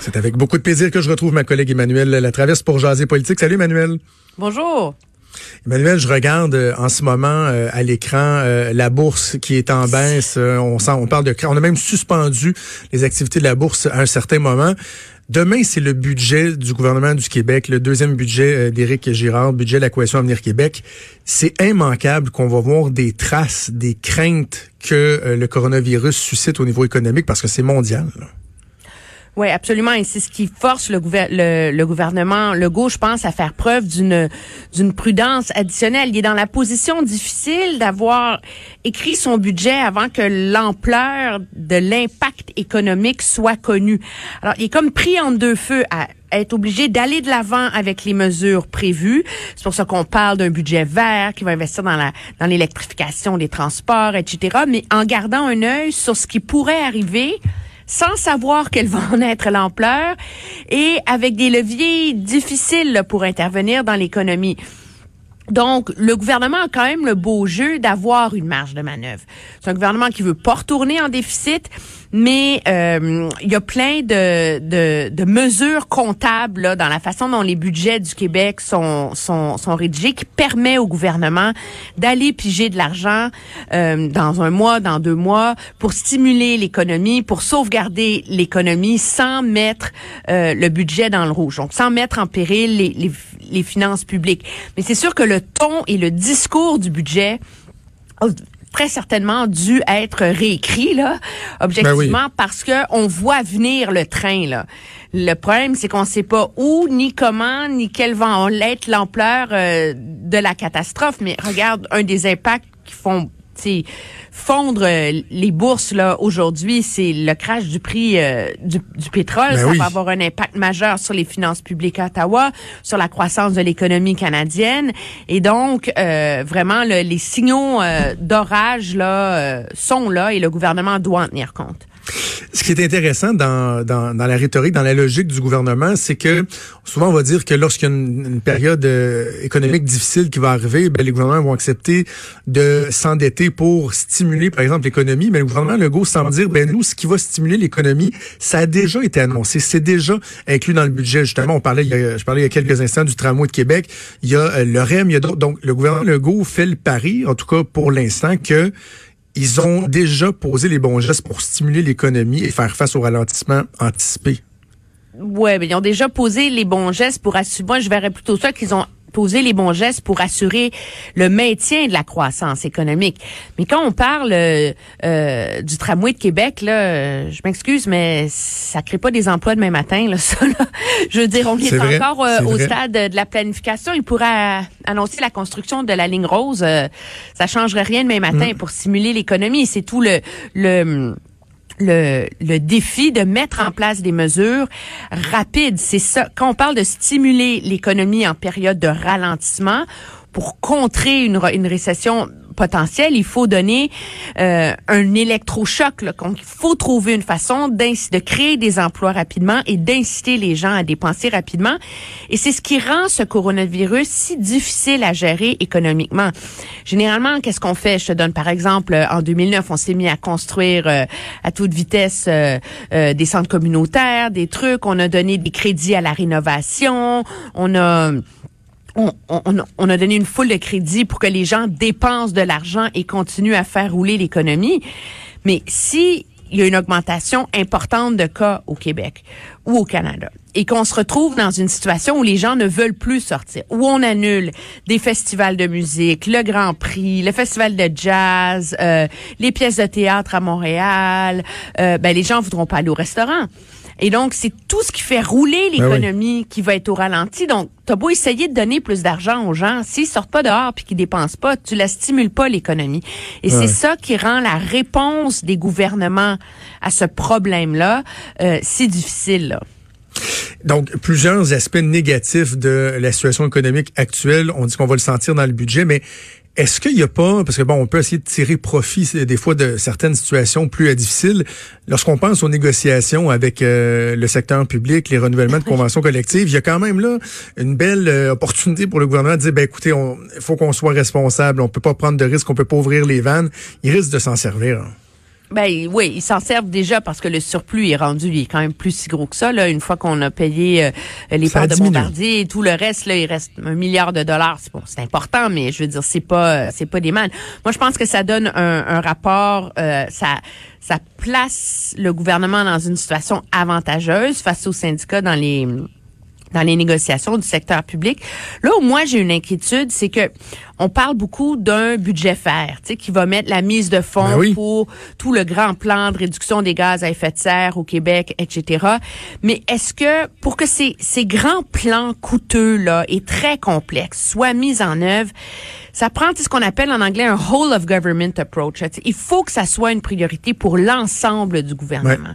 C'est avec beaucoup de plaisir que je retrouve ma collègue Emmanuel Latraverse pour jaser politique. Salut Emmanuel. Bonjour. Emmanuel, je regarde euh, en ce moment euh, à l'écran euh, la bourse qui est en baisse. on, sent, on parle de, on a même suspendu les activités de la bourse à un certain moment. Demain, c'est le budget du gouvernement du Québec, le deuxième budget d'Éric Girard, budget de la coalition Avenir Québec. C'est immanquable qu'on va voir des traces, des craintes que le coronavirus suscite au niveau économique parce que c'est mondial. Oui, absolument. Et c'est ce qui force le, le, le, gouvernement Legault, je pense, à faire preuve d'une d'une prudence additionnelle. Il est dans la position difficile d'avoir écrit son budget avant que l'ampleur de l'impact économique soit connue. Alors, il est comme pris en deux feux à être obligé d'aller de l'avant avec les mesures prévues. C'est pour ça qu'on parle d'un budget vert qui va investir dans la dans l'électrification des transports, etc. Mais en gardant un œil sur ce qui pourrait arriver sans savoir quelle va en être l'ampleur et avec des leviers difficiles pour intervenir dans l'économie. Donc, le gouvernement a quand même le beau jeu d'avoir une marge de manœuvre. C'est un gouvernement qui veut pas retourner en déficit, mais euh, il y a plein de, de, de mesures comptables là, dans la façon dont les budgets du Québec sont, sont, sont rédigés qui permet au gouvernement d'aller piger de l'argent euh, dans un mois, dans deux mois, pour stimuler l'économie, pour sauvegarder l'économie sans mettre euh, le budget dans le rouge, donc sans mettre en péril les, les, les finances publiques. Mais c'est sûr que le ton et le discours du budget très certainement dû être réécrit là, objectivement, ben parce que on voit venir le train là. Le problème, c'est qu'on ne sait pas où, ni comment, ni quelle va être l'ampleur euh, de la catastrophe. Mais regarde, un des impacts qui font fondre euh, les bourses là aujourd'hui, c'est le crash du prix euh, du, pétrole. Ben ça va avoir un impact majeur sur les finances publiques à Ottawa, sur la croissance de l'économie canadienne. Et donc, euh, vraiment, les signaux d'orage là sont là et le gouvernement doit en tenir compte. Ce qui est intéressant dans, la rhétorique, dans la logique du gouvernement, c'est que souvent on va dire que lorsqu'il y a une, période euh, économique difficile qui va arriver, ben, les gouvernements vont accepter de s'endetter pour stimuler, par exemple, l'économie. Mais le gouvernement Legault semble dire, ben nous, ce qui va stimuler l'économie, ça a déjà été annoncé, c'est déjà inclus dans le budget. Justement, on parlait, je parlais il y a quelques instants du tramway de Québec. Il y a euh, le REM, il y a d'autres. Donc, le gouvernement Legault fait le pari, en tout cas pour l'instant, que ils ont déjà posé les bons gestes pour stimuler l'économie et faire face au ralentissement anticipé. Ouais, mais ils ont déjà posé les bons gestes pour assurer. Moi, je verrais plutôt ça qu'ils ont poser les bons gestes pour assurer le maintien de la croissance économique. Mais quand on parle euh, euh du tramway de Québec, là, euh, je m'excuse, mais ça crée pas des emplois demain matin, là, ça. Là. Je veux dire, on est, encore euh, au stade de la planification. Il pourrait annoncer la construction de la ligne rose. ça changerait rien demain matin mm. pour stimuler l'économie. C'est tout le le le, le défi de mettre en place des mesures rapides. C'est ça. Quand on parle de stimuler l'économie en période de ralentissement pour contrer une, une récession potentiel, il faut donner euh, un électrochoc. Là. il faut trouver une façon de créer des emplois rapidement et d'inciter les gens à dépenser rapidement. Et c'est ce qui rend ce coronavirus si difficile à gérer économiquement. Généralement, qu'est-ce qu'on fait? Je te donne par exemple, en 2009, on s'est mis à construire euh, à toute vitesse euh, des centres communautaires, des trucs. On a donné des crédits à la rénovation. On a on, a donné une foule de crédits pour que les gens dépensent de l'argent et continuent à faire rouler l'économie. Mais si il y a une augmentation importante de cas au Québec ou au Canada et qu'on se retrouve dans une situation où les gens ne veulent plus sortir, où on annule des festivals de musique, le Grand Prix, le festival de jazz, euh, les pièces de théâtre à Montréal, euh, ben les gens voudront pas aller au restaurant. Et donc, c'est tout ce qui fait rouler Ben l'économie qui va être au ralenti. Donc, t'as beau essayer de donner plus d'argent aux gens, s'ils sortent pas dehors puis qu'ils dépensent pas, tu la stimules pas l'économie. Et Ouais. c'est ça qui rend la réponse des gouvernements à ce problème-là euh, si difficile. Là. Donc, plusieurs aspects négatifs de la situation économique actuelle. On dit qu'on va le sentir dans le budget, mais est-ce qu'il n'y a pas, parce que bon, on peut essayer de tirer profit des fois de certaines situations plus euh, difficiles, lorsqu'on pense aux négociations avec euh, le secteur public, les renouvellements de conventions collectives, il y a quand même là une belle euh, opportunité pour le gouvernement de dire, ben écoutez, il faut qu'on soit responsable, on peut pas prendre de risques, on peut pas ouvrir les vannes. Il risque de s'en servir. hein. Ben oui, ils s'en servent déjà parce que le surplus est rendu, il est quand même plus si gros que ça. Là, une fois qu'on a payé euh, les parts de. Bombardier et tout le reste, là, il reste un milliard de dollars. C'est bon, c'est important, mais je veux dire, c'est pas, euh, c'est pas des mal. Moi, je pense que ça donne un, un rapport, euh, ça, ça place le gouvernement dans une situation avantageuse face aux syndicats dans les dans les négociations du secteur public. Là où moi j'ai une inquiétude, c'est que on parle beaucoup d'un budget fer, tu sais, qui va mettre la mise de fonds Ben oui. pour tout le grand plan de réduction des gaz à effet de serre au Québec, etc. Mais est-ce que pour que ces, ces grands plans coûteux là et très complexes soient mis en œuvre, ça prend ce qu'on appelle en anglais un whole of government approach. Il faut que ça soit une priorité pour l'ensemble du gouvernement.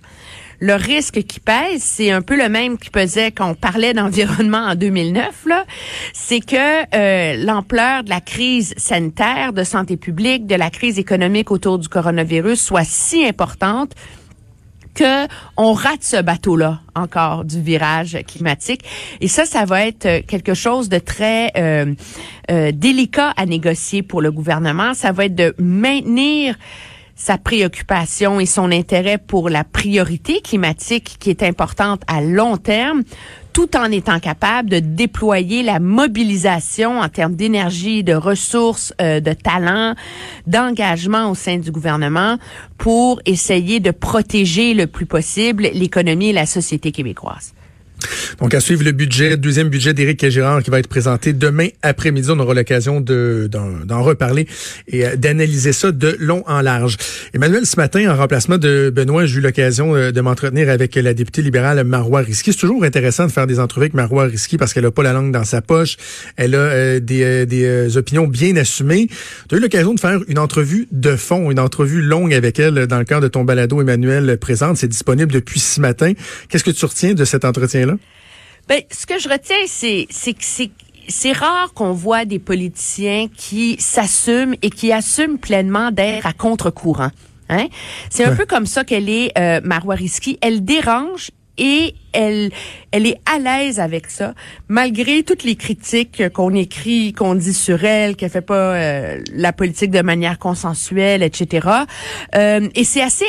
Le risque qui pèse, c'est un peu le même qui pesait quand on parlait d'environnement en 2009. Là, c'est que euh, l'ampleur de la crise sanitaire, de santé publique, de la crise économique autour du coronavirus soit si importante que on rate ce bateau-là encore du virage climatique. Et ça, ça va être euh, quelque chose de très euh, euh, délicat à négocier pour le gouvernement. Ça va être de maintenir sa préoccupation et son intérêt pour la priorité climatique qui est importante à long terme, tout en étant capable de déployer la mobilisation en termes d'énergie, de ressources, euh, de talent, d'engagement au sein du gouvernement pour essayer de protéger le plus possible l'économie et la société québécoise. Donc, à suivre le budget, deuxième budget d'Éric Gérard qui va être présenté demain après-midi. On aura l'occasion de, d'en, reparler et euh, d'analyser ça de long en large. Emmanuel, ce matin, en remplacement de Benoît, j'ai eu l'occasion euh, de m'entretenir avec la députée libérale Marois Risky. C'est toujours intéressant de faire des entrevues avec Marois Risky parce qu'elle a pas la langue dans sa poche. Elle a euh, des, des opinions bien assumées. Tu as eu l'occasion de faire une entrevue de fond, une entrevue longue avec elle dans le cadre de ton balado Emmanuel présente. C'est disponible depuis ce matin. Qu'est-ce que tu retiens de cet entretien-là? Ben, ce que je retiens, c'est, c'est que c'est, c'est rare qu'on voit des politiciens qui s'assument et qui assument pleinement d'être à contre-courant. Hein? C'est un Ouais. peu comme ça qu'elle est, euh, Marois Risky. Elle dérange et elle, elle est à l'aise avec ça, malgré toutes les critiques qu'on écrit, qu'on dit sur elle, qu'elle fait pas euh, la politique de manière consensuelle, etc. Euh, et c'est assez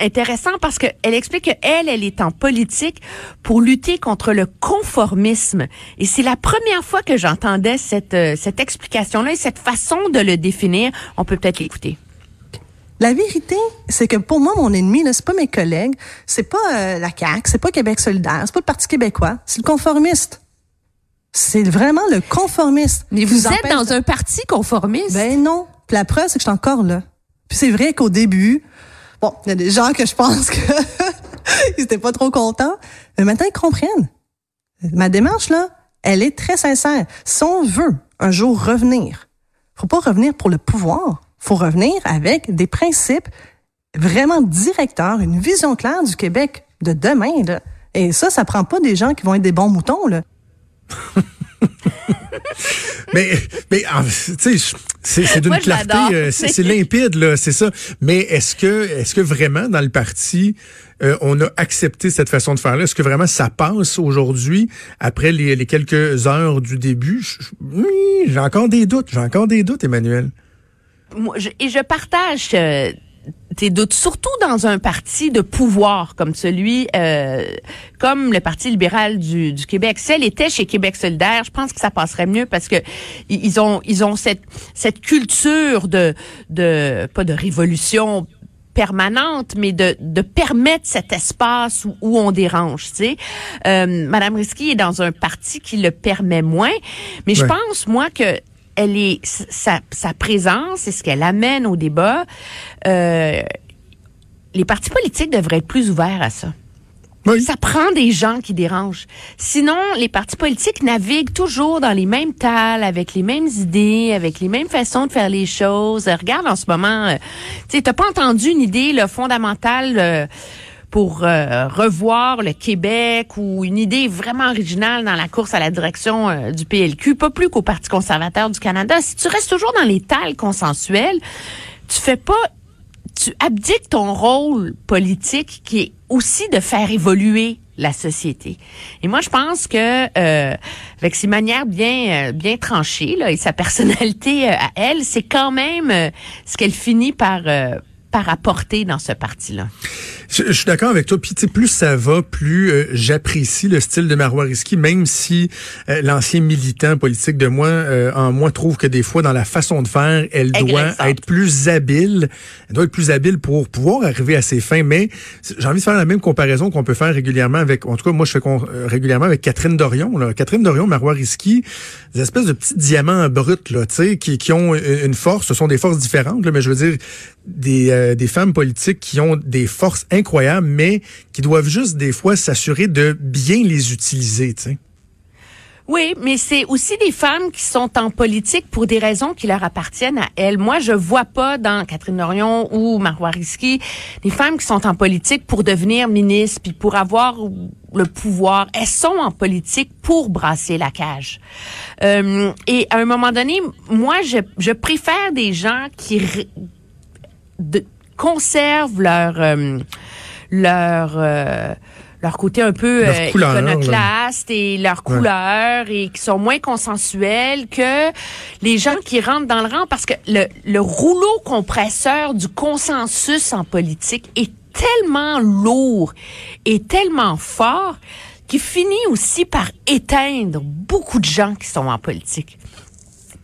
intéressant parce que elle explique qu'elle, elle est en politique pour lutter contre le conformisme. Et c'est la première fois que j'entendais cette, euh, cette explication-là et cette façon de le définir. On peut peut-être l'écouter. La vérité, c'est que pour moi, mon ennemi, là, c'est pas mes collègues, c'est pas euh, la CAQ, c'est pas Québec solidaire, c'est pas le Parti québécois, c'est le conformiste. C'est vraiment le conformiste. Mais vous êtes dans de- un parti conformiste? Ben non. Puis la preuve, c'est que je suis encore là. Puis c'est vrai qu'au début, bon, il y a des gens que je pense que ils étaient pas trop contents, mais maintenant ils comprennent. Ma démarche là, elle est très sincère. Si on veut un jour revenir, faut pas revenir pour le pouvoir, faut revenir avec des principes vraiment directeurs, une vision claire du Québec de demain là. Et ça, ça prend pas des gens qui vont être des bons moutons là. Mais, mais ah, tu sais, c'est c'est d'une clarté, euh, c'est c'est limpide là, c'est ça. Mais est-ce que, est-ce que vraiment dans le parti, euh, on a accepté cette façon de faire là Est-ce que vraiment ça passe aujourd'hui après les, les quelques heures du début? Oui, J'ai encore des doutes, j'ai encore des doutes, Emmanuel. Moi, je- et je partage euh, tes doutes, surtout dans un parti de pouvoir comme celui, euh, comme le Parti libéral du, du Québec. Si elle était chez Québec solidaire, je pense que ça passerait mieux parce que ils ont ils ont cette cette culture de de pas de révolution permanente, mais de, de permettre cet espace où, où on dérange. Tu sais, euh, Madame Risky est dans un parti qui le permet moins, mais je pense moi que elle est sa, sa présence et ce qu'elle amène au débat. Euh, les partis politiques devraient être plus ouverts à ça. Oui. Ça prend des gens qui dérangent. Sinon, les partis politiques naviguent toujours dans les mêmes tales, avec les mêmes idées, avec les mêmes façons de faire les choses. Euh, regarde en ce moment, euh, tu sais, t'as pas entendu une idée là, fondamentale euh, pour euh, revoir le Québec ou une idée vraiment originale dans la course à la direction euh, du PLQ, pas plus qu'au Parti conservateur du Canada. Si tu restes toujours dans les tales consensuelles, tu fais pas tu abdiques ton rôle politique qui est aussi de faire évoluer la société. Et moi, je pense que euh, avec ses manières bien euh, bien tranchées là, et sa personnalité euh, à elle, c'est quand même ce qu'elle finit par par apporter dans ce parti-là. Je, je suis d'accord avec toi. Puis tu sais, plus ça va, plus euh, j'apprécie le style de Marois Risky, même si euh, l'ancien militant politique de moi, euh, en moi, trouve que des fois, dans la façon de faire, elle doit être plus habile. Elle doit être plus habile pour pouvoir arriver à ses fins. Mais j'ai envie de faire la même comparaison qu'on peut faire régulièrement avec, en tout cas, moi, je fais con- euh, régulièrement avec Catherine Dorion. Là. Catherine Dorion, Marois Risky, des espèces de petits diamants bruts, là, tu sais, qui, qui ont une force. Ce sont des forces différentes, là, mais je veux dire, des, euh, des femmes politiques qui ont des forces incroyables, mais qui doivent juste des fois s'assurer de bien les utiliser, tu sais. Oui, mais c'est aussi des femmes qui sont en politique pour des raisons qui leur appartiennent à elles. Moi, je vois pas dans Catherine Dorion ou Marois Risky des femmes qui sont en politique pour devenir ministre puis pour avoir le pouvoir. Elles sont en politique pour brasser la cage. Euh, et à un moment donné, moi, je, préfère des gens qui conservent leur euh, leur euh, leur côté un peu euh, couleur, là. iconoclaste et leur Ouais. couleur et qui sont moins consensuels que les gens qui rentrent dans le rang parce que le, le rouleau compresseur du consensus en politique est tellement lourd et tellement fort qu'il finit aussi par éteindre beaucoup de gens qui sont en politique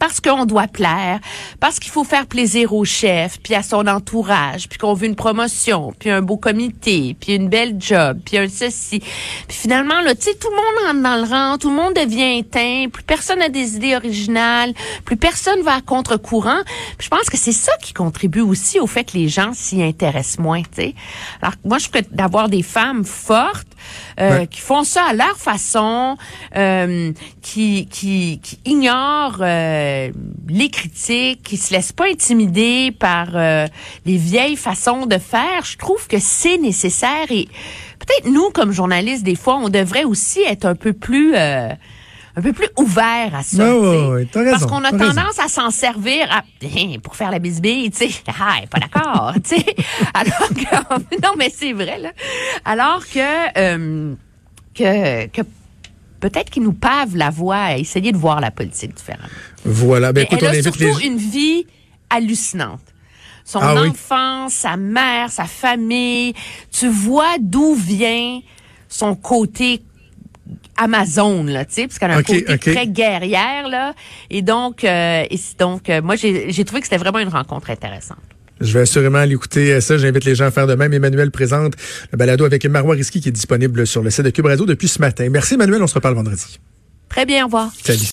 parce qu'on doit plaire, parce qu'il faut faire plaisir au chef, puis à son entourage, puis qu'on veut une promotion, puis un beau comité, puis une belle job, puis un ceci. Puis finalement, là, tu sais, tout le monde rentre dans le rang, tout le monde devient éteint, plus personne n'a des idées originales, plus personne va à contre-courant. Je pense que c'est ça qui contribue aussi au fait que les gens s'y intéressent moins, tu sais. Alors moi, je trouve que d'avoir des femmes fortes, euh, Ouais. qui font ça à leur façon, euh, qui, qui, qui ignorent euh, les critiques, qui se laissent pas intimider par euh, les vieilles façons de faire. Je trouve que c'est nécessaire et peut-être nous, comme journalistes, des fois, on devrait aussi être un peu plus... euh, un peu plus ouvert à ça. Tu sais. ouais, t'as Parce raison, qu'on a raison. tendance à s'en servir à, pour faire la bisbille, tu sais. Ah, pas d'accord, tu sais. Alors que, non, mais c'est vrai, là. Alors que, euh, que, que peut-être qu'ils nous pavent la voie à essayer de voir la politique différemment. Voilà. Ben, écoute, elle on a surtout les une vie hallucinante. Son Ah oui? enfance, sa mère, sa famille. Tu vois d'où vient son côté Amazon là, tu sais, parce qu'elle a un côté très guerrière là, et donc, euh, et donc, euh, moi j'ai trouvé que c'était vraiment une rencontre intéressante. Je vais assurément aller écouter euh, ça. J'invite les gens à faire de même. Emmanuel présente le balado avec Marois Risky qui est disponible sur le site de Cube Radio depuis ce matin. Merci Emmanuel. On se reparle vendredi. Très bien, au revoir. Salut.